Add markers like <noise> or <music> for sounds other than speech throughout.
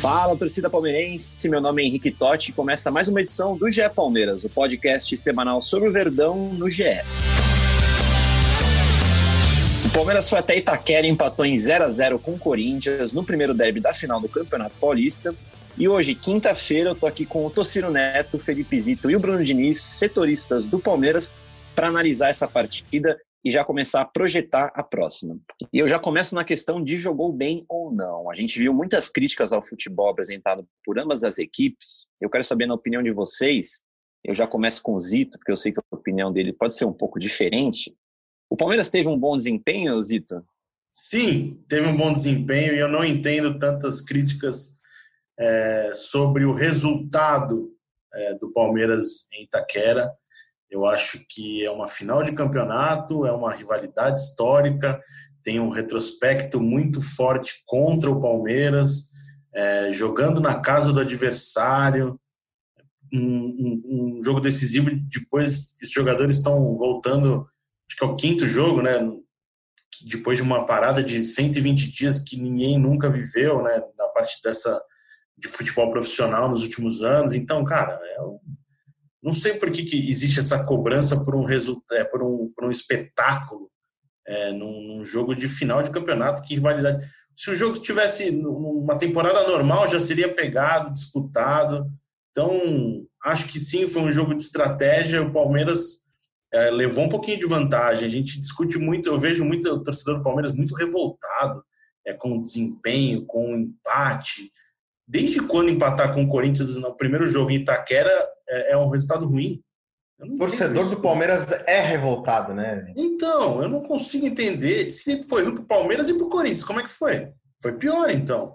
Fala, torcida palmeirense. Meu nome é Henrique Totti e começa mais uma edição do GE Palmeiras, o podcast semanal sobre o Verdão no GE. O Palmeiras foi até Itaquera e empatou em 0 a 0 com o Corinthians no primeiro derby da final do Campeonato Paulista. E hoje, quinta-feira, eu tô aqui com o Tociro Neto, Felipe Zito e o Bruno Diniz, setoristas do Palmeiras, para analisar essa partida e já começar a projetar a próxima. E eu já começo na questão de jogou bem ou não. A gente viu muitas críticas ao futebol apresentado por ambas as equipes. Eu quero saber na opinião de vocês. Eu já começo com o Zito, porque eu sei que a opinião dele pode ser um pouco diferente. O Palmeiras teve um bom desempenho, Zito? Sim, teve um bom desempenho e eu não entendo tantas críticas é, sobre o resultado é, do Palmeiras em Itaquera. Eu acho que é uma final de campeonato, é uma rivalidade histórica, tem um retrospecto muito forte contra o Palmeiras, é, jogando na casa do adversário. Um, um, um, jogo decisivo depois os jogadores estão voltando, acho que é o quinto jogo, né? Depois de uma parada de 120 dias que ninguém nunca viveu, né? Na parte dessa de futebol profissional nos últimos anos. Então, cara, é um não sei por que, que existe essa cobrança por um, resultado, é, por um, por um espetáculo é, num, num, jogo de final de campeonato, que rivalidade. Se o jogo tivesse numa temporada normal, já seria pegado, disputado. Então, acho que sim, foi um jogo de estratégia. O Palmeiras é, levou um pouquinho de vantagem. A gente discute muito, eu vejo muito o torcedor do Palmeiras muito revoltado é, com o desempenho, com o empate. Desde quando empatar com o Corinthians no primeiro jogo em Itaquera é, é um resultado ruim. O torcedor do Palmeiras é revoltado, né? Então, eu não consigo entender se foi ruim pro Palmeiras e pro Corinthians. Como é que foi? Foi pior, então.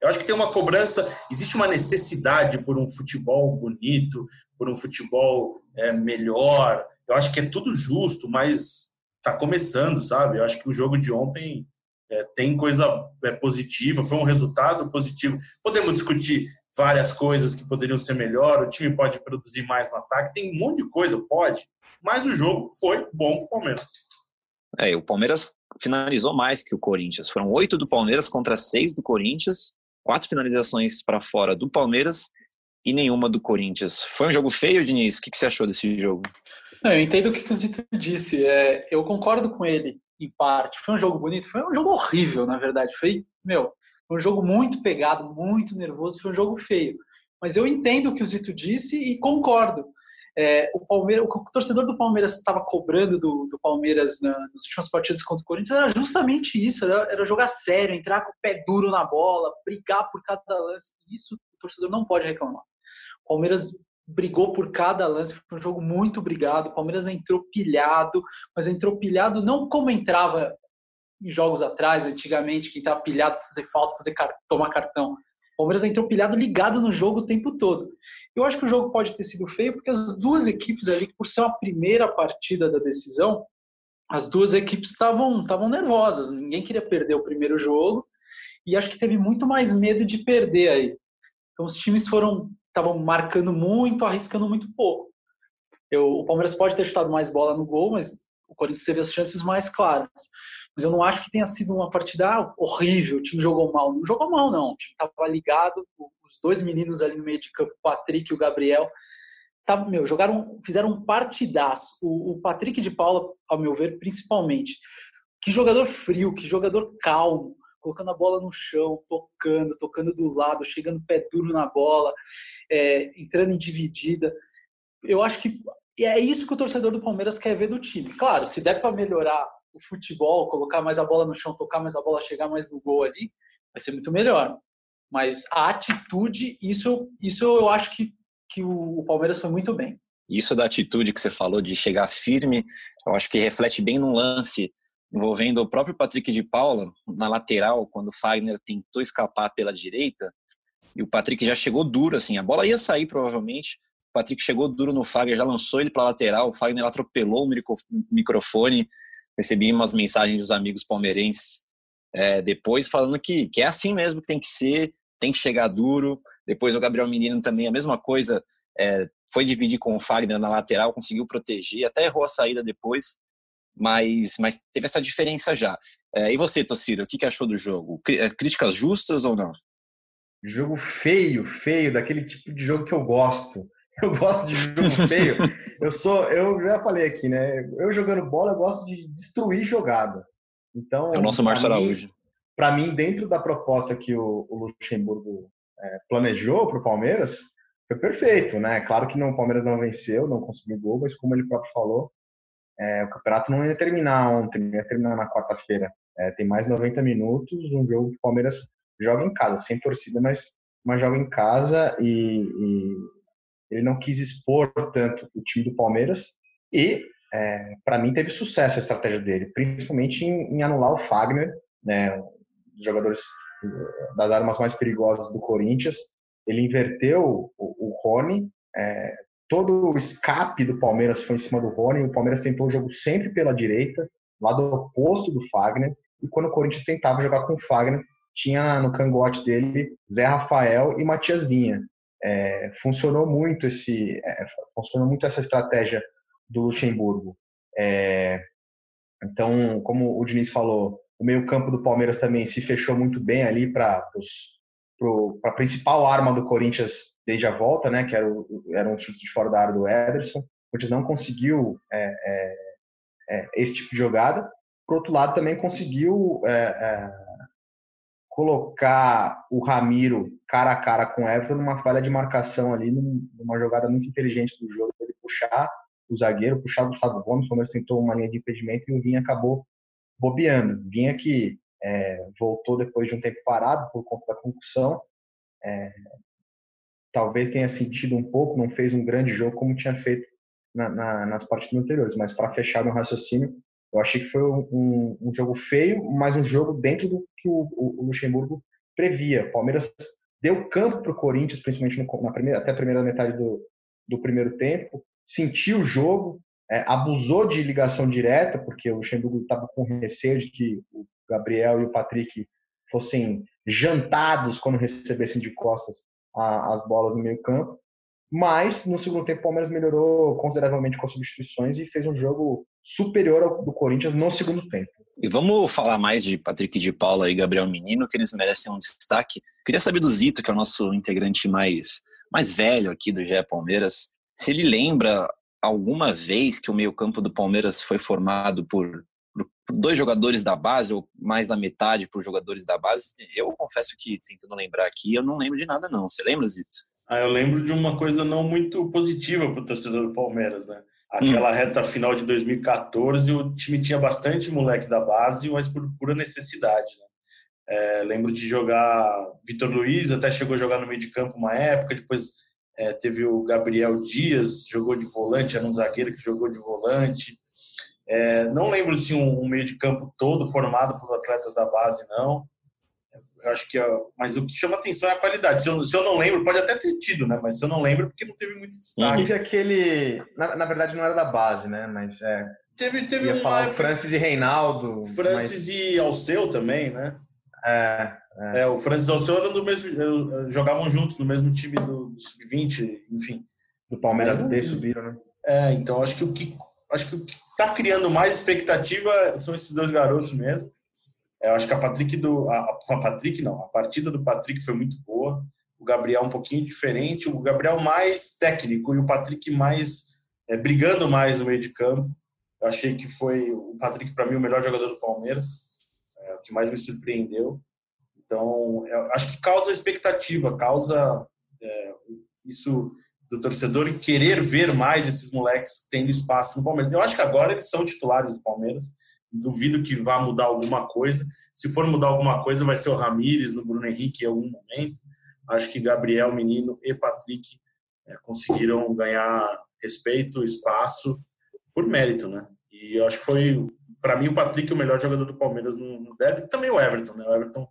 Eu acho que tem uma cobrança, existe uma necessidade por um futebol bonito, por um futebol é, melhor. Eu acho que é tudo justo, mas tá começando, sabe? Eu acho que o jogo de ontem é, tem coisa é, positiva, foi um resultado positivo. Podemos discutir várias coisas que poderiam ser melhor, o time pode produzir mais no ataque, tem um monte de coisa, pode, mas o jogo foi bom para o Palmeiras. É, o Palmeiras finalizou mais que o Corinthians. Foram oito do Palmeiras contra seis do Corinthians, quatro finalizações para fora do Palmeiras e nenhuma do Corinthians. Foi um jogo feio, Diniz? O que você achou desse jogo? Não, eu entendo o que o Zito disse. É, eu concordo com ele, em parte. Foi um jogo bonito? Foi um jogo horrível, na verdade. Foi, meu, um jogo muito pegado, muito nervoso, foi um jogo feio. Mas eu entendo o que o Zito disse e concordo. É, o, Palmeiras, o torcedor do Palmeiras estava cobrando do, do Palmeiras na, nas últimas partidas contra o Corinthians era justamente isso: era, era, jogar sério, entrar com o pé duro na bola, brigar por cada lance. Isso o torcedor não pode reclamar. O Palmeiras brigou por cada lance, foi um jogo muito brigado. O Palmeiras entrou pilhado, mas entrou pilhado não como entrava em jogos atrás, antigamente, que entrava pilhado para fazer falta, fazer tomar cartão. O Palmeiras entrou pilhado ligado no jogo o tempo todo. Eu acho que o jogo pode ter sido feio porque as duas equipes ali, por ser a primeira partida da decisão, as duas equipes estavam nervosas. Ninguém queria perder o primeiro jogo e acho que teve muito mais medo de perder aí. Então os times foram estavam marcando muito, arriscando muito pouco. Eu, o Palmeiras pode ter chutado mais bola no gol, mas o Corinthians teve as chances mais claras mas eu não acho que tenha sido uma partida ah, horrível, o time jogou mal. Não jogou mal, não. O time estava ligado, os dois meninos ali no meio de campo, o Patrick e o Gabriel, tá, meu, jogaram, fizeram um partidaço. O, o Patrick de Paula, ao meu ver, principalmente. Que jogador frio, que jogador calmo, colocando a bola no chão, tocando, tocando do lado, chegando pé duro na bola, é, entrando em dividida. Eu acho que é isso que o torcedor do Palmeiras quer ver do time. Claro, se der para melhorar o futebol, colocar mais a bola no chão, tocar mais a bola, chegar mais no gol ali, vai ser muito melhor. Mas a atitude, isso, isso eu acho que, que o Palmeiras foi muito bem. Isso da atitude que você falou de chegar firme, eu acho que reflete bem num lance envolvendo o próprio Patrick de Paula na lateral, quando o Fagner tentou escapar pela direita. E o Patrick já chegou duro, assim, a bola ia sair provavelmente. O Patrick chegou duro no Fagner, já lançou ele para lateral. O Fagner atropelou o microfone. Recebi umas mensagens dos amigos palmeirenses é, depois falando que, que é assim mesmo que tem que ser, tem que chegar duro. Depois o Gabriel Menino também, a mesma coisa, é, foi dividir com o Fagner na lateral, conseguiu proteger, até errou a saída depois, mas, mas teve essa diferença já. É, e você, Tociro, o que, que achou do jogo? É, críticas justas ou não? Jogo feio, feio, daquele tipo de jogo que eu gosto. <laughs> Eu gosto de jogo feio. Eu sou, eu já falei aqui, né? Eu jogando bola, eu gosto de destruir jogada. Então, é o nosso Márcio Araújo. Para mim, dentro da proposta que o, o Luxemburgo é, planejou para o Palmeiras, foi perfeito, né? Claro que não, o Palmeiras não venceu, não conseguiu gol, mas como ele próprio falou, é, o campeonato não ia terminar ontem, ia terminar na quarta-feira. É, tem mais 90 minutos, um jogo que o Palmeiras joga em casa, sem torcida, mas, mas joga em casa e, e ele não quis expor tanto o time do Palmeiras e, é, para mim, teve sucesso a estratégia dele, principalmente em, em anular o Fagner, né, um dos jogadores das armas mais perigosas do Corinthians. Ele inverteu o, o Rony, é, todo o escape do Palmeiras foi em cima do Rony, o Palmeiras tentou o jogo sempre pela direita, lado oposto do Fagner, e quando o Corinthians tentava jogar com o Fagner, tinha no cangote dele Zé Rafael e Matias Vinha. É, funcionou muito esse, é, funcionou muito essa estratégia do Luxemburgo. É, então, como o Diniz falou, o meio campo do Palmeiras também se fechou muito bem ali para a principal arma do Corinthians desde a volta, né, que era, o, era um chute de fora da área do Ederson. O Corinthians não conseguiu é, é, é, esse tipo de jogada. Por outro lado, também conseguiu é, é, colocar o Ramiro cara a cara com o Everton numa falha de marcação ali, numa jogada muito inteligente do jogo, ele puxar o zagueiro, puxar o Gustavo Gomes, o Palmeiras tentou uma linha de impedimento e o Vinha acabou bobeando. Vinha que é, voltou depois de um tempo parado por conta da concussão, é, talvez tenha sentido um pouco, não fez um grande jogo como tinha feito na, na, nas partidas anteriores, mas para fechar no raciocínio, eu achei que foi um, um, jogo feio, mas um jogo dentro do que o, o, Luxemburgo previa. O Palmeiras deu campo para o Corinthians, principalmente no, na primeira, até a primeira metade do, do primeiro tempo, sentiu o jogo, é, abusou de ligação direta, porque o Luxemburgo estava com receio de que o Gabriel e o Patrick fossem jantados quando recebessem de costas a, as bolas no meio campo. Mas no segundo tempo o Palmeiras melhorou consideravelmente com as substituições e fez um jogo superior ao do Corinthians no segundo tempo. E vamos falar mais de Patrick de Paula e Gabriel Menino, que eles merecem um destaque. Queria saber do Zito, que é o nosso integrante mais, mais velho aqui do GE Palmeiras, se ele lembra alguma vez que o meio-campo do Palmeiras foi formado por, por, dois jogadores da base, ou mais da metade por jogadores da base. Eu confesso que, tentando lembrar aqui, eu não lembro de nada, não. Você lembra, Zito? Ah, eu lembro de uma coisa não muito positiva para o torcedor do Palmeiras, né? Aquela hum. reta final de 2014, o time tinha bastante moleque da base, mas por pura necessidade. Né? É, lembro de jogar Vitor Luiz, até chegou a jogar no meio de campo uma época, depois é, teve o Gabriel Dias, jogou de volante, era um zagueiro que jogou de volante. É, não lembro de um, um meio de campo todo formado por atletas da base, não. Eu acho que, mas o que chama atenção é a qualidade. Se eu, se eu não lembro, pode até ter tido, né? Mas se eu não lembro, porque não teve muito destaque. Teve aquele, na, na verdade não era da base, né? Mas é. Teve, teve ia falar o Francis e Reinaldo. Francis mas... e Alceu também, né? É, é. é o Francis e Alceu eram do mesmo, jogavam juntos no mesmo time do, do sub-20, enfim. Do Palmeiras B subiram, né? É, então acho que o que acho que o que está criando mais expectativa são esses dois garotos mesmo. Eu acho que a Patrick do. A, a, Patrick não, a partida do Patrick foi muito boa. O Gabriel um pouquinho diferente, o Gabriel mais técnico e o Patrick mais é, brigando mais no meio de campo. Eu achei que foi o Patrick, para mim, o melhor jogador do Palmeiras, é, o que mais me surpreendeu. Então, acho que causa expectativa, causa é, isso do torcedor querer ver mais esses moleques tendo espaço no Palmeiras. Eu acho que agora eles são titulares do Palmeiras duvido que vá mudar alguma coisa. Se for mudar alguma coisa, vai ser o Ramires no Bruno Henrique em algum momento. Acho que Gabriel, Menino e Patrick é, conseguiram ganhar respeito, espaço por mérito, né? E eu acho que foi, para mim, o Patrick o melhor jogador do Palmeiras no, no derby, e também o Everton, né? O Everton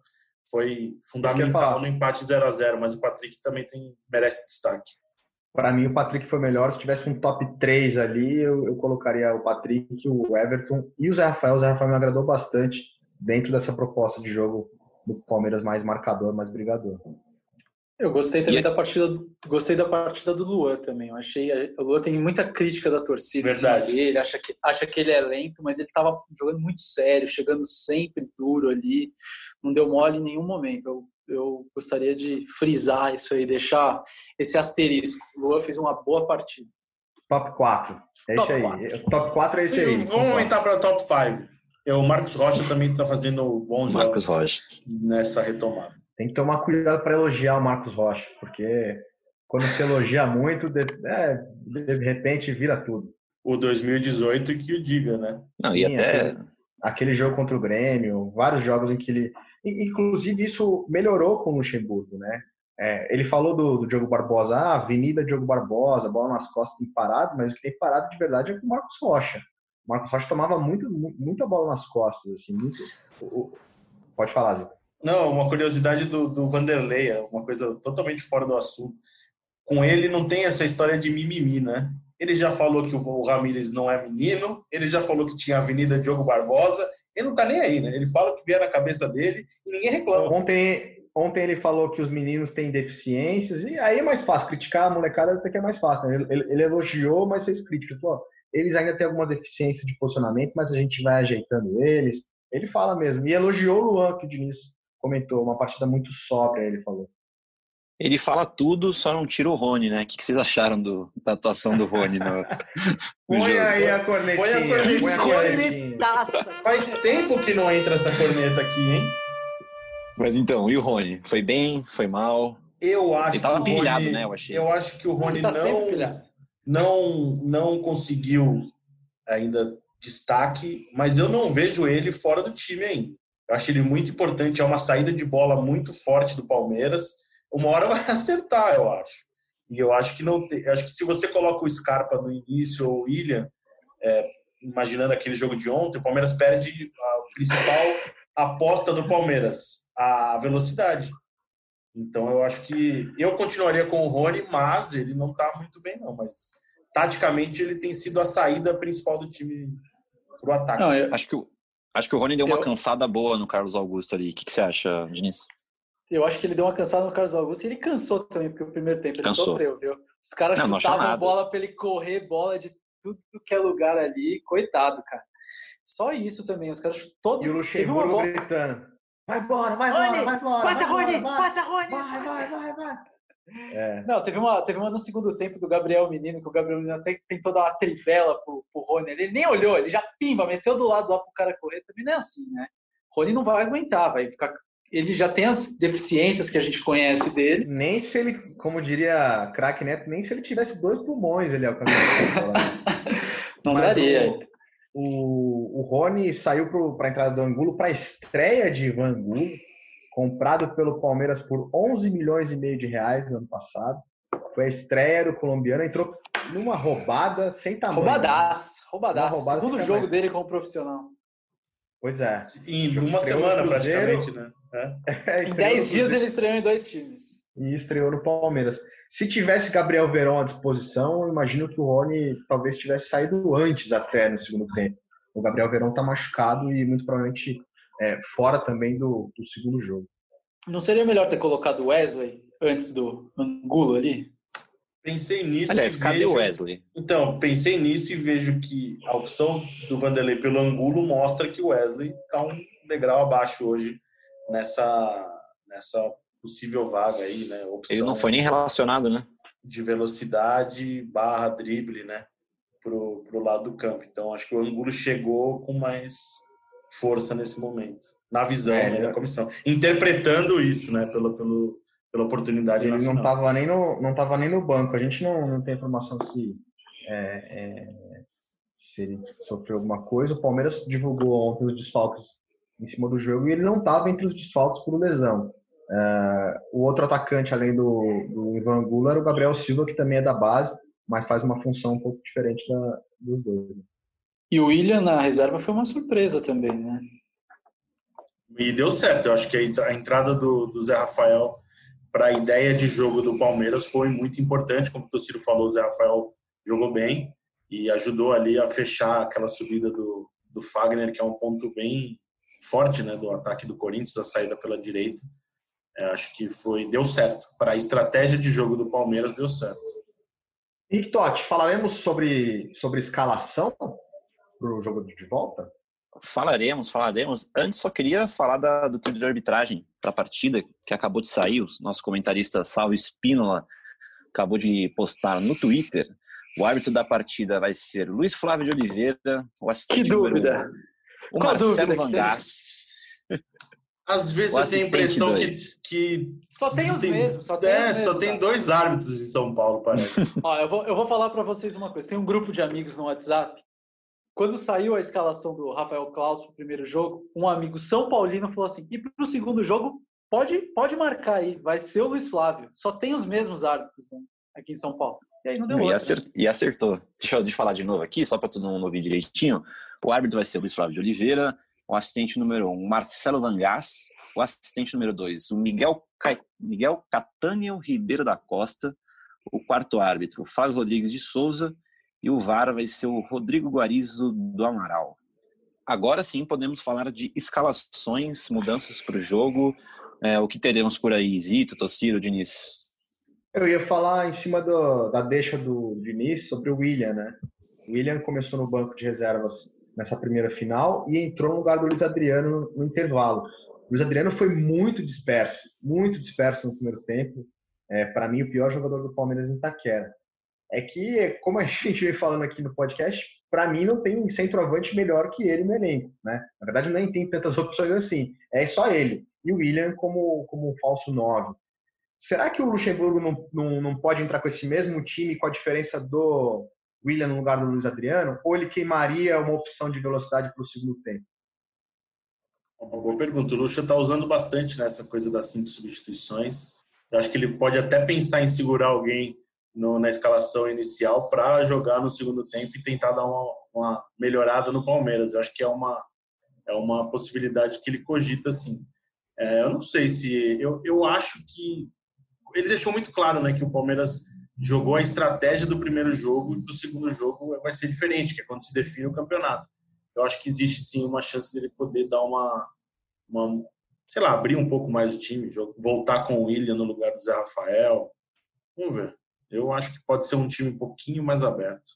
foi fundamental no empate 0 a 0 mas o Patrick também tem, merece destaque. Para mim, o Patrick foi melhor. Se tivesse um top 3 ali, eu, eu, colocaria o Patrick, o Everton e o Zé Rafael. O Zé Rafael me agradou bastante dentro dessa proposta de jogo do Palmeiras mais marcador, mais brigador. Eu gostei também da partida, gostei da partida do Luan também. Eu achei, o Luan tem muita crítica da torcida Verdade. dele, acha que acha que ele é lento, mas ele estava jogando muito sério, chegando sempre duro ali, não deu mole em nenhum momento. Eu, eu gostaria de frisar isso aí, deixar esse asterisco. O Luan fez uma boa partida. Top 4. É top aí. 4. Top 4 é esse aí. Vamos aumentar para top 5. O Marcos Rocha também está fazendo bons Marcos jogos Rocha. nessa retomada tem que tomar cuidado para elogiar o Marcos Rocha, porque quando se elogia muito, de, é, de repente vira tudo. O 2018 que o diga, né? Não, e Sim, até. Aquele, aquele, jogo contra o Grêmio, vários jogos em que ele. Inclusive, isso melhorou com o Luxemburgo, né? É, ele falou do, do Diogo Barbosa, ah, Avenida Diogo Barbosa, bola nas costas tem parado, mas o que tem parado de verdade é com o Marcos Rocha. O Marcos Rocha tomava muito, muita bola nas costas, assim, muito. Pode falar, Zé. Não, uma curiosidade do, do Vanderlei, é uma coisa totalmente fora do assunto. Com ele não tem essa história de mimimi, né? Ele já falou que o Ramires não é menino, ele já falou que tinha a Avenida Diogo Barbosa, ele não tá nem aí, né? Ele fala o que vier na cabeça dele e ninguém reclama. Ontem, ontem ele falou que os meninos têm deficiências, e aí é mais fácil. Criticar a molecada até que é mais fácil, né? ele, ele, ele, elogiou, mas fez crítica. Pô, eles ainda têm alguma deficiência de posicionamento, mas a gente vai ajeitando eles. Ele fala mesmo. E elogiou o Luan, que o Diniz comentou, uma partida muito sóbria, ele falou. Ele fala tudo, só não tira o Rony, né? O que vocês acharam do, da atuação do Rony no, <laughs> no Põe jogo? aí a cornetinha. Põe a cornetinha. Cornetaça. Faz tempo que não entra essa corneta aqui, hein? Mas então, e o Rony? Foi bem? Foi mal? Eu acho Ele tava que pilhado, Rony, né? Eu achei. Eu acho que o Rony tá não, não, não conseguiu ainda destaque, mas eu não vejo ele fora do time ainda. Eu acho ele muito importante. É uma saída de bola muito forte do Palmeiras. Uma hora vai <laughs> acertar, eu acho. E eu acho que não tem. Acho que se você coloca o Scarpa no início ou o William, é, imaginando aquele jogo de ontem, o Palmeiras perde a principal aposta do Palmeiras, a velocidade. Então eu acho que eu continuaria com o Rony, mas ele não está muito bem, não. Mas taticamente ele tem sido a saída principal do time para o ataque. Não, eu... Acho que o, Acho que o Rony deu uma eu... cansada boa no Carlos Augusto ali. O que, que você acha, Diniz? Eu acho que ele deu uma cansada no Carlos Augusto e ele cansou também, porque o primeiro tempo ele cansou. sofreu, viu? Os caras não, chutavam não bola para ele correr, bola de tudo que é lugar ali. Coitado, cara. Só isso também. Os caras todo E o Luxemburgo bola... gritando. Vai embora, vai embora, vai embora. Passa, Rony! Passa, Rony! Vai, vai, vai, vai. É. Não, teve uma, teve uma no segundo tempo do Gabriel Menino, que o Gabriel Menino até tentou dar uma trivela pro, pro Rony. Ele nem olhou, ele já pimba, meteu do lado lá pro cara correr. Também não é assim, né? Rony não vai aguentar, vai ficar. Ele já tem as deficiências que a gente conhece dele. Nem se ele, como diria craque Neto, nem se ele tivesse dois pulmões ele alcançaria. <laughs> não Mas daria. O, o, o Rony saiu para a entrada do Angulo para a estreia de Ivan Angulo comprado pelo Palmeiras por 11 milhões e meio de reais no ano passado. Foi a estreia do colombiano, entrou numa roubada sem tamanho. Roubadaço, roubadaço. Roubada Segundo jogo tamanho. dele como profissional. Pois é. Em uma semana, praticamente, né? É. <laughs> em 10 dias ele estreou em dois times. E estreou no Palmeiras. Se tivesse Gabriel Verón à disposição, eu imagino que o Rony talvez tivesse saído antes até no segundo tempo. O Gabriel Verón está machucado e muito provavelmente é, fora também do, do, segundo jogo. Não seria melhor ter colocado o Wesley antes do Angulo ali? Pensei nisso. Aliás, cadê o Wesley? Então, pensei nisso e vejo que a opção do Vanderlei pelo Angulo mostra que o Wesley está um degrau abaixo hoje nessa, nessa possível vaga aí, né? Opção Ele não foi nem relacionado, né? De velocidade barra drible, né? Pro, pro lado do campo. Então, acho que o Angulo chegou com mais força nesse momento, na visão é, né, da comissão, interpretando isso, né, pelo, pelo, pela oportunidade ele na não final. Tava nem no, não estava nem no banco. A gente não, não tem informação se, é, é, se ele sofreu alguma coisa. O Palmeiras divulgou ontem os desfalques em cima do jogo e ele não estava entre os desfalques por lesão. Uh, o outro atacante, além do, do Ivan Gula, era o Gabriel Silva, que também é da base, mas faz uma função um pouco diferente da, dos dois. E o William na reserva foi uma surpresa também, né? E deu certo. Eu acho que a entrada do, do Zé Rafael para a ideia de jogo do Palmeiras foi muito importante. Como o Tociro falou, o Zé Rafael jogou bem e ajudou ali a fechar aquela subida do, do Fagner, que é um ponto bem forte né, do ataque do Corinthians, a saída pela direita. É, acho que foi deu certo. Para a estratégia de jogo do Palmeiras, deu certo. Henrique Totti, falaremos sobre, sobre escalação para o jogo de volta? Falaremos, falaremos. Antes, só queria falar da, do trilho de arbitragem para a partida, que acabou de sair. O nosso comentarista Salvo Espínola acabou de postar no Twitter. O árbitro da partida vai ser Luiz Flávio de Oliveira, o assistente que dúvida. O Qual Marcelo Vangás. Às vezes eu tenho a impressão que, que. Só tem os tem, mesmos. Só tem, é, mesmos, só tem dois árbitros em São Paulo, parece. <laughs> Ó, eu, vou, eu vou falar para vocês uma coisa. Tem um grupo de amigos no WhatsApp. Quando saiu a escalação do Rafael Klaus para o primeiro jogo, um amigo São Paulino falou assim: e para o segundo jogo, pode, pode marcar aí, vai ser o Luiz Flávio. Só tem os mesmos árbitros né, aqui em São Paulo. E aí não deu e, acert, e acertou. Deixa eu, deixa eu falar de novo aqui, só para todo mundo ouvir direitinho. O árbitro vai ser o Luiz Flávio de Oliveira, o assistente número um, Marcelo Vangás, o assistente número 2, o Miguel, Ca... Miguel Catânio Ribeiro da Costa, o quarto árbitro, o Flávio Rodrigues de Souza, e o VAR vai ser o Rodrigo Guarizo do Amaral. Agora sim podemos falar de escalações, mudanças para o jogo, é, o que teremos por aí, Zito, Tossiro, Diniz? Eu ia falar em cima do, da deixa do Diniz sobre o William, né? O William começou no banco de reservas nessa primeira final e entrou no lugar do Luiz Adriano no, no intervalo. O Luiz Adriano foi muito disperso, muito disperso no primeiro tempo. É, para mim, o pior jogador do Palmeiras em Itaquera. É que, como a <laughs> gente vem falando aqui no podcast, para mim não tem centroavante melhor que ele no elenco. Né? Na verdade, nem tem tantas opções assim. É só ele. E o William como, como um falso 9. Será que o Luxemburgo não, não, não pode entrar com esse mesmo time, com a diferença do William no lugar do Luiz Adriano? Ou ele queimaria uma opção de velocidade para o segundo tempo? Uma boa pergunta. O Lucha está usando bastante nessa né, coisa das cinco substituições. Eu acho que ele pode até pensar em segurar alguém no, na escalação inicial para jogar no segundo tempo e tentar dar uma, uma, melhorada no Palmeiras. Eu acho que é uma, é uma possibilidade que ele cogita, sim. É, eu não sei se. Eu, eu acho que. Ele deixou muito claro né, que o Palmeiras jogou a estratégia do primeiro jogo e do segundo jogo vai ser diferente, que é quando se define o campeonato eu acho que existe sim uma chance dele poder dar uma, uma sei lá, abrir um pouco mais o time, voltar com o William no lugar do Zé Rafael. Vamos ver. Eu acho que pode ser um time um pouquinho mais aberto.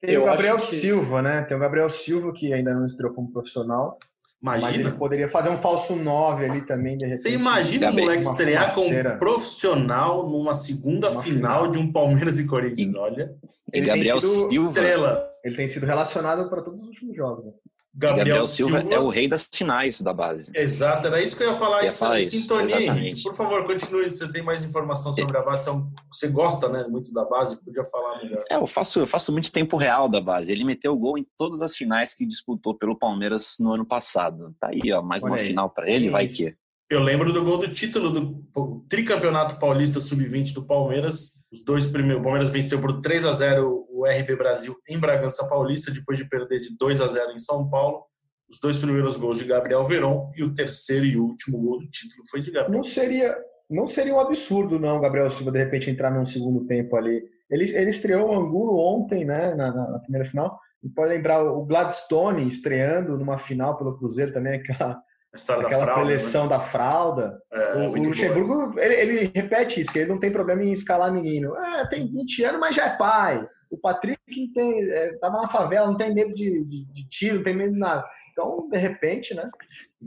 Tem eu o Gabriel que... Silva, né? Tem o Gabriel Silva que ainda não estreou como profissional. Imagina. Mas ele poderia fazer um falso 9 ali também, de repente. Você imagina o moleque estrear como profissional numa segunda uma final, final, de um Palmeiras e Corinthians, olha. E Gabriel Silva. Estrela. Ele tem sido relacionado para todos os últimos jogos. Né? Gabriel, Gabriel Silva, Silva, é o rei das finais da base. Exato, era isso que eu ia falar. Isso, falar isso. Sintonia, Henrique. Por favor, continue. Você tem mais informação sobre a base. Você gosta né, muito da base, podia falar melhor. É, eu faço, eu faço muito tempo real da base. Ele meteu gol em todas as finais que disputou pelo Palmeiras no ano passado. Tá aí, ó, mais Olha uma aí. final para ele, vai que. Eu lembro do gol do título do tricampeonato paulista sub-20 do Palmeiras. Os dois primeiros, o Palmeiras venceu por 3 a 0 o RB Brasil em Bragança Paulista, depois de perder de 2 a 0 em São Paulo. Os dois primeiros gols de Gabriel Veron e o terceiro e último gol do título foi de Gabriel. Não seria, não seria um absurdo, não, Gabriel Silva, de repente entrar num segundo tempo ali. Ele, ele estreou o Angulo ontem, né, na, na primeira final. E pode lembrar o Gladstone estreando numa final pelo Cruzeiro também, aquela, aquela da fralda, coleção né? da fralda. É, o, o Luxemburgo, ele, ele, repete isso, que ele não tem problema em escalar menino. Ah, tem 20 anos, mas já é pai. O Patrick tem, é, tava na favela, não tem medo de, de, de tiro, não tem medo de nada. Então, de repente, né?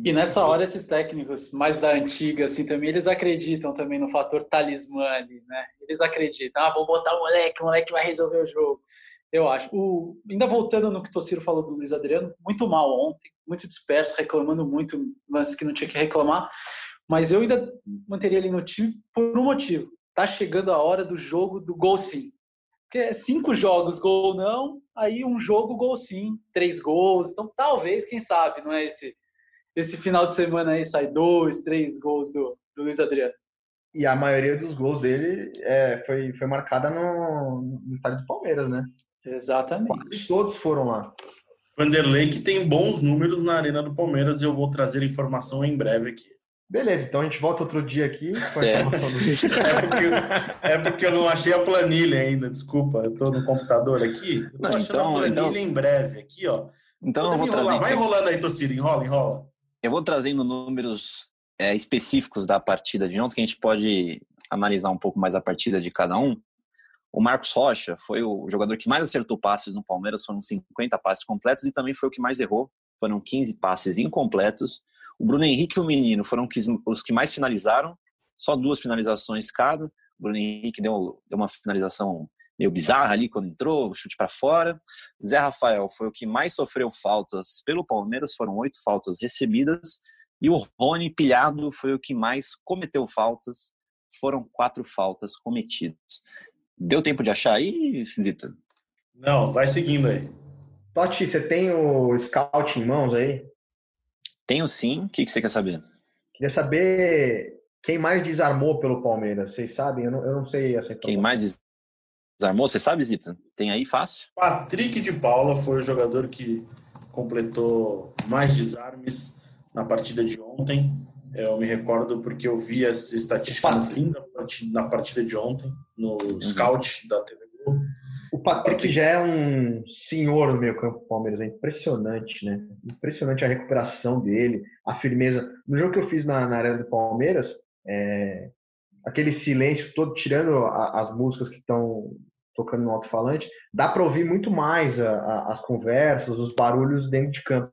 E nessa hora, esses técnicos mais da antiga, assim, também, eles acreditam também no fator talismã ali, né? Eles acreditam, ah, vou botar o moleque, o moleque vai resolver o jogo. Eu acho. O, ainda voltando no que o Tociro falou do Luiz Adriano, muito mal ontem, muito disperso, reclamando muito, mas que não tinha que reclamar. Mas eu ainda manteria ele no time por um motivo. Tá chegando a hora do jogo do gol sim. Porque é cinco jogos, gol não, aí um jogo, gol sim, três gols. Então, talvez, quem sabe, não é esse, esse final de semana aí sai dois, três gols do, do Luiz Adriano. E a maioria dos gols dele é, foi, foi marcada no, no estádio do Palmeiras, né? Exatamente. Quase todos foram lá. Vanderlei que tem bons números na Arena do Palmeiras e eu vou trazer informação em breve aqui. Beleza, então a gente volta outro dia aqui. <laughs> É. <laughs> É porque, é porque eu não achei a planilha ainda, desculpa. Eu tô no computador aqui. Eu tô Não, achando então- a planilha então- em breve aqui, ó. Então eu vou enrolar. trazer. Vai enrolando aí, Tociro. Enrola, enrola. Eu vou trazendo números é, específicos da partida de ontem, que a gente pode analisar um pouco mais a partida de cada um. O Marcos Rocha foi o jogador que mais acertou passes no Palmeiras, foram 50 passes completos, e também foi o que mais errou, foram 15 passes incompletos. O Bruno Henrique e o Menino foram os que mais finalizaram, só duas finalizações cada. O Bruno Henrique deu, deu uma finalização meio bizarra ali quando entrou, chute para fora. Zé Rafael foi o que mais sofreu faltas pelo Palmeiras, foram oito faltas recebidas. E o Rony Pilhado foi o que mais cometeu faltas, foram quatro faltas cometidas. Deu tempo de achar aí, Zita? Não, vai seguindo aí. Totti, você tem o scout em mãos aí? Tenho sim. O que, que você quer saber? Queria saber quem mais desarmou pelo Palmeiras. Vocês sabem? Eu não, eu não sei essa Quem mais desarmou? Você sabe, Zita? Tem aí fácil? Patrick de Paula foi o jogador que completou mais desarmes na partida de ontem. Eu me recordo porque eu vi essa estatística no fim da partida, na partida de ontem, no scout da TV Globo. O Patrick já é um senhor no meio campo do Palmeiras. É impressionante, né? Impressionante a recuperação dele, a firmeza. No jogo que eu fiz na, na Arena do Palmeiras, é, aquele silêncio todo, tirando a- as músicas que estão tocando no alto-falante, dá para ouvir muito mais a- a- as conversas, os barulhos dentro de campo.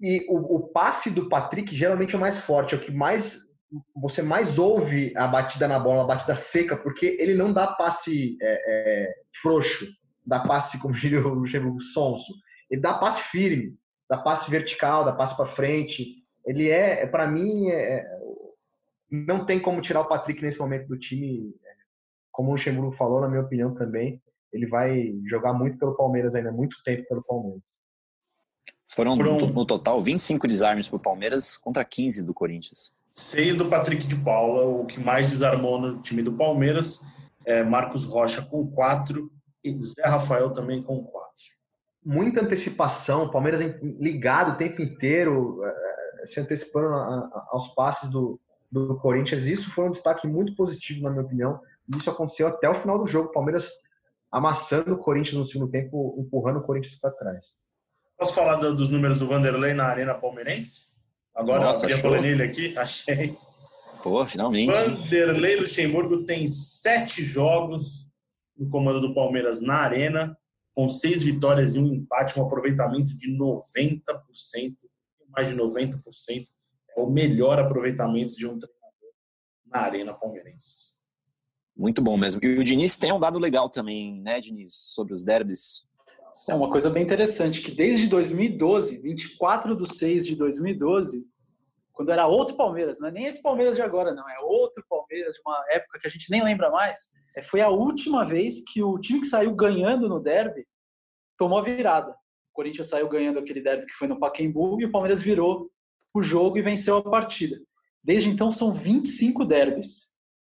E o, o passe do Patrick geralmente é o mais forte, é o que mais você mais ouve a batida na bola, a batida seca, porque ele não dá passe é, é, frouxo, dá passe, como <laughs> diria o Luxemburgo, sonso. Ele dá passe firme, dá passe vertical, dá passe para frente. Ele é, para mim, é, é, não tem como tirar o Patrick nesse momento do time. É, Como o Luxemburgo falou, na minha opinião também, ele vai jogar muito pelo Palmeiras ainda, muito tempo pelo Palmeiras. Foram, Foram- no, no total 25 desarmes para o Palmeiras contra 15 do Corinthians. Seis do Patrick de Paula, o que mais desarmou no time do Palmeiras. É Marcos Rocha com quatro e Zé Rafael também com quatro. muita antecipação, o Palmeiras ligado o tempo inteiro, eh, se antecipando aos passes do, do Corinthians. Isso foi um destaque muito positivo, na minha opinião. E Isso aconteceu até o final do jogo. O Palmeiras amassando o Corinthians no segundo tempo, empurrando o Corinthians para trás. Posso falar do- dos números do Vanderlei na Arena Palmeirense? Agora Nossa, abri a planilha aqui, <laughs> achei. Pô, finalmente. Vanderlei Luxemburgo tem sete jogos no comando do Palmeiras na Arena, com seis vitórias e um empate, um aproveitamento de 90%, mais de 90%. É o melhor aproveitamento de um treinador na Arena Palmeirense. Muito bom mesmo. E o Diniz tem um dado legal também, né, Diniz, sobre os derbys. É uma coisa bem interessante, que desde 2012, 24 de 6 de 2012, quando era outro Palmeiras, não é nem esse Palmeiras de agora, não, é outro Palmeiras de uma época que a gente nem lembra mais, é, foi a última vez que o time que saiu ganhando no derby tomou a virada. O Corinthians saiu ganhando aquele derby que foi no Pacaembu e o Palmeiras virou o jogo e venceu a partida. Desde então são 25 derbys.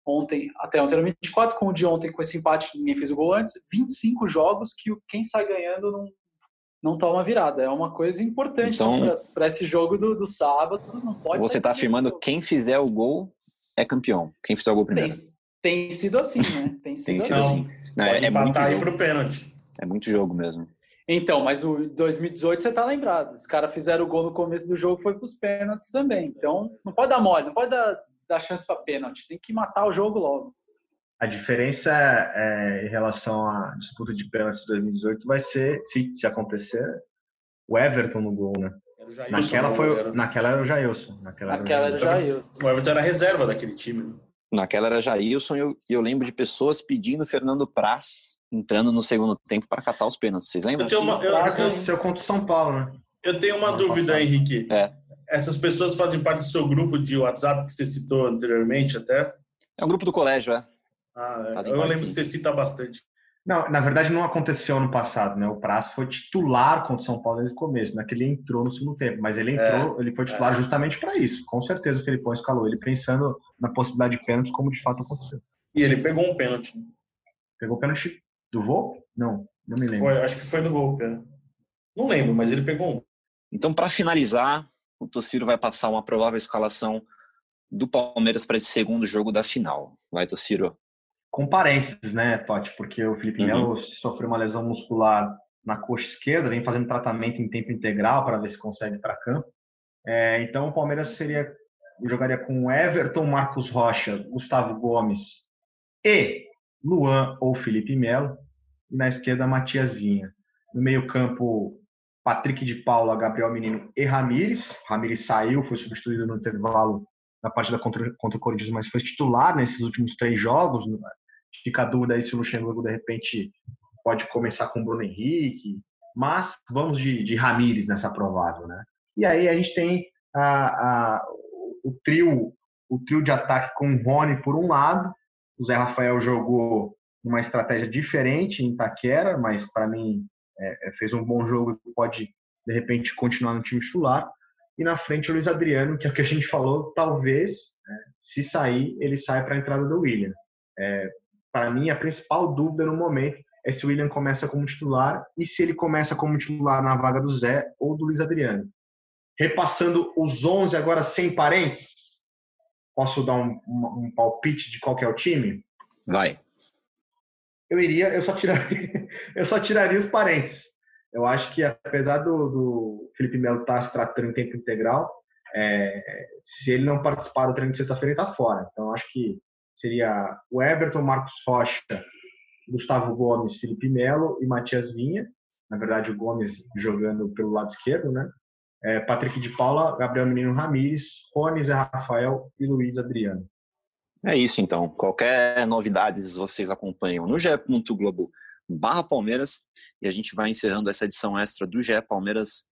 Ontem, até ontem eram 24, com o de ontem com esse empate, ninguém fez o gol antes, 25 jogos que o- quem sai ganhando não, não toma virada. É uma coisa importante Então- para esse jogo do, do sábado. Não pode Você está afirmando jogo. quem fizer o gol é campeão. Quem fizer o gol tem, primeiro. tem sido assim, né? Tem sido, Tem sido Não, assim. Não, é, Pode é muito empatar aí para o pênalti. É muito jogo mesmo. Então, mas o 2018 você tá lembrado. Os caras fizeram o gol no começo do jogo, foi para os pênaltis também. Então, não pode dar mole, não pode dar, dar chance para pênalti. Tem que matar o jogo logo. A diferença é, em relação à disputa de pênaltis de 2018 vai ser, se, se acontecer, o Everton no gol, né? Era Jailson, Naquela, foi, goleiro. naquela era o Jailson. Naquela, Aquela era o Jair. O Everton era reserva daquele time. né? Naquela era Jailson e eu, e eu lembro de pessoas pedindo Fernando Praz entrando no segundo tempo para catar os pênaltis. Vocês lembram? Eu tenho uma, eu, Jailson. eu- aconteceu contra o São Paulo, né? eu tenho uma dúvida, passado. Henrique. É. Essas pessoas fazem parte do seu grupo de WhatsApp que você citou anteriormente até? É um grupo do colégio, é. Ah, é. Eu parte, lembro que sim. você cita bastante. Não, na verdade não aconteceu no passado, né? O Praz foi titular contra o São Paulo desde o começo, naquele ele entrou no segundo tempo, mas ele entrou, ele foi titular justamente para isso. Com certeza o Felipão escalou ele pensando na possibilidade de pênalti, como de fato aconteceu. E ele pegou um pênalti. Pegou o pênalti do Volpe? Não, não me lembro. Foi, acho que foi no gol, cara. Não lembro, mas ele pegou um. Então, para finalizar, o Tociro vai passar uma provável escalação do Palmeiras para esse segundo jogo da final. Vai, Tociro. Com parênteses, né, Totti? Porque o Felipe uhum. Melo sofreu uma lesão muscular na coxa esquerda, vem fazendo tratamento em tempo integral para ver se consegue para campo. É, então, o Palmeiras seria jogaria com Everton, Marcos Rocha, Gustavo Gomes e Luan ou Felipe Melo. E na esquerda, Matias Vinha. No meio-campo, Patrick de Paula, Gabriel Menino e Ramires. Ramires saiu, foi substituído no intervalo na partida contra, contra o Corinthians, mas foi titular nesses últimos três jogos. Fica a dúvida aí se o Luxemburgo, de repente, pode começar com o Bruno Henrique. Mas vamos de, de Ramires nessa provável, né? E aí a gente tem a, a, o trio o trio de ataque com o Rony por um lado. O Zé Rafael jogou uma estratégia diferente em Itaquera, mas para mim é, é, fez um bom jogo e pode, de repente, continuar no time titular. E na frente o Luiz Adriano, que é o que a gente falou, talvez, né, se sair, ele saia para a entrada do William. É, para mim, a principal dúvida no momento é se o William começa como titular e se ele começa como titular na vaga do Zé ou do Luiz Adriano. Repassando os 11 agora sem parentes, posso dar um, um palpite de qual é o time? Vai eu iria, eu só tiraria, <laughs> eu só tiraria os parentes. Eu acho que apesar do, do Felipe Melo estar tá se tratando em tempo integral, é, se ele não participar do treino de sexta-feira, ele está fora. Então acho que seria o Everton, Marcos Rocha, Gustavo Gomes, Felipe Melo e Matias Vinha. Na verdade, o Gomes jogando pelo lado esquerdo, né? É, Patrick de Paula, Gabriel Menino Ramires, Rony Zé Rafael e Luiz Adriano. É isso então. Qualquer novidades vocês acompanham no GE. Globo barra Palmeiras e a gente vai encerrando essa edição extra do GE Palmeiras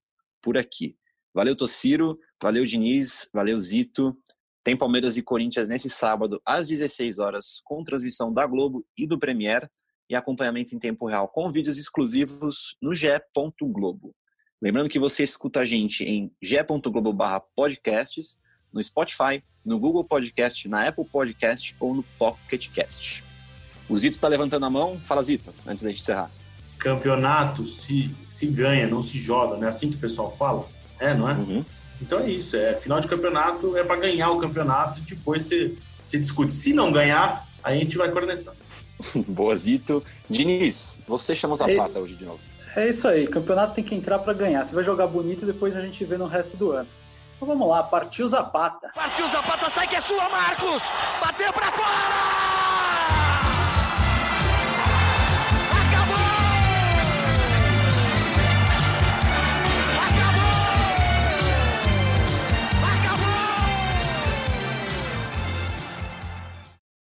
por aqui. Valeu, Tociro, valeu, Diniz, valeu, Zito. Tem Palmeiras e Corinthians nesse sábado às 16 horas com transmissão da Globo e do Premier e acompanhamento em tempo real com vídeos exclusivos no ge.globo. Lembrando que você escuta a gente em ge.globo/podcasts, no Spotify, no Google Podcast, na Apple Podcast ou no Pocket Cast. O Zito está levantando a mão. Fala, Zito, antes da gente encerrar. Campeonato se, se ganha, não se joga, não é assim que o pessoal fala? É, não é? Uhum. Então é isso, é final de campeonato, é para ganhar o campeonato, depois você, você discute. Se não ganhar, aí a gente vai cornetar. <laughs> Boa, Zito. Diniz, você chama a é, hoje de novo. É isso aí, campeonato tem que entrar para ganhar. Você vai jogar bonito e depois a gente vê no resto do ano. Então vamos lá, partiu Zapata. Partiu Zapata, sai que é sua, Marcos! Bateu para fora!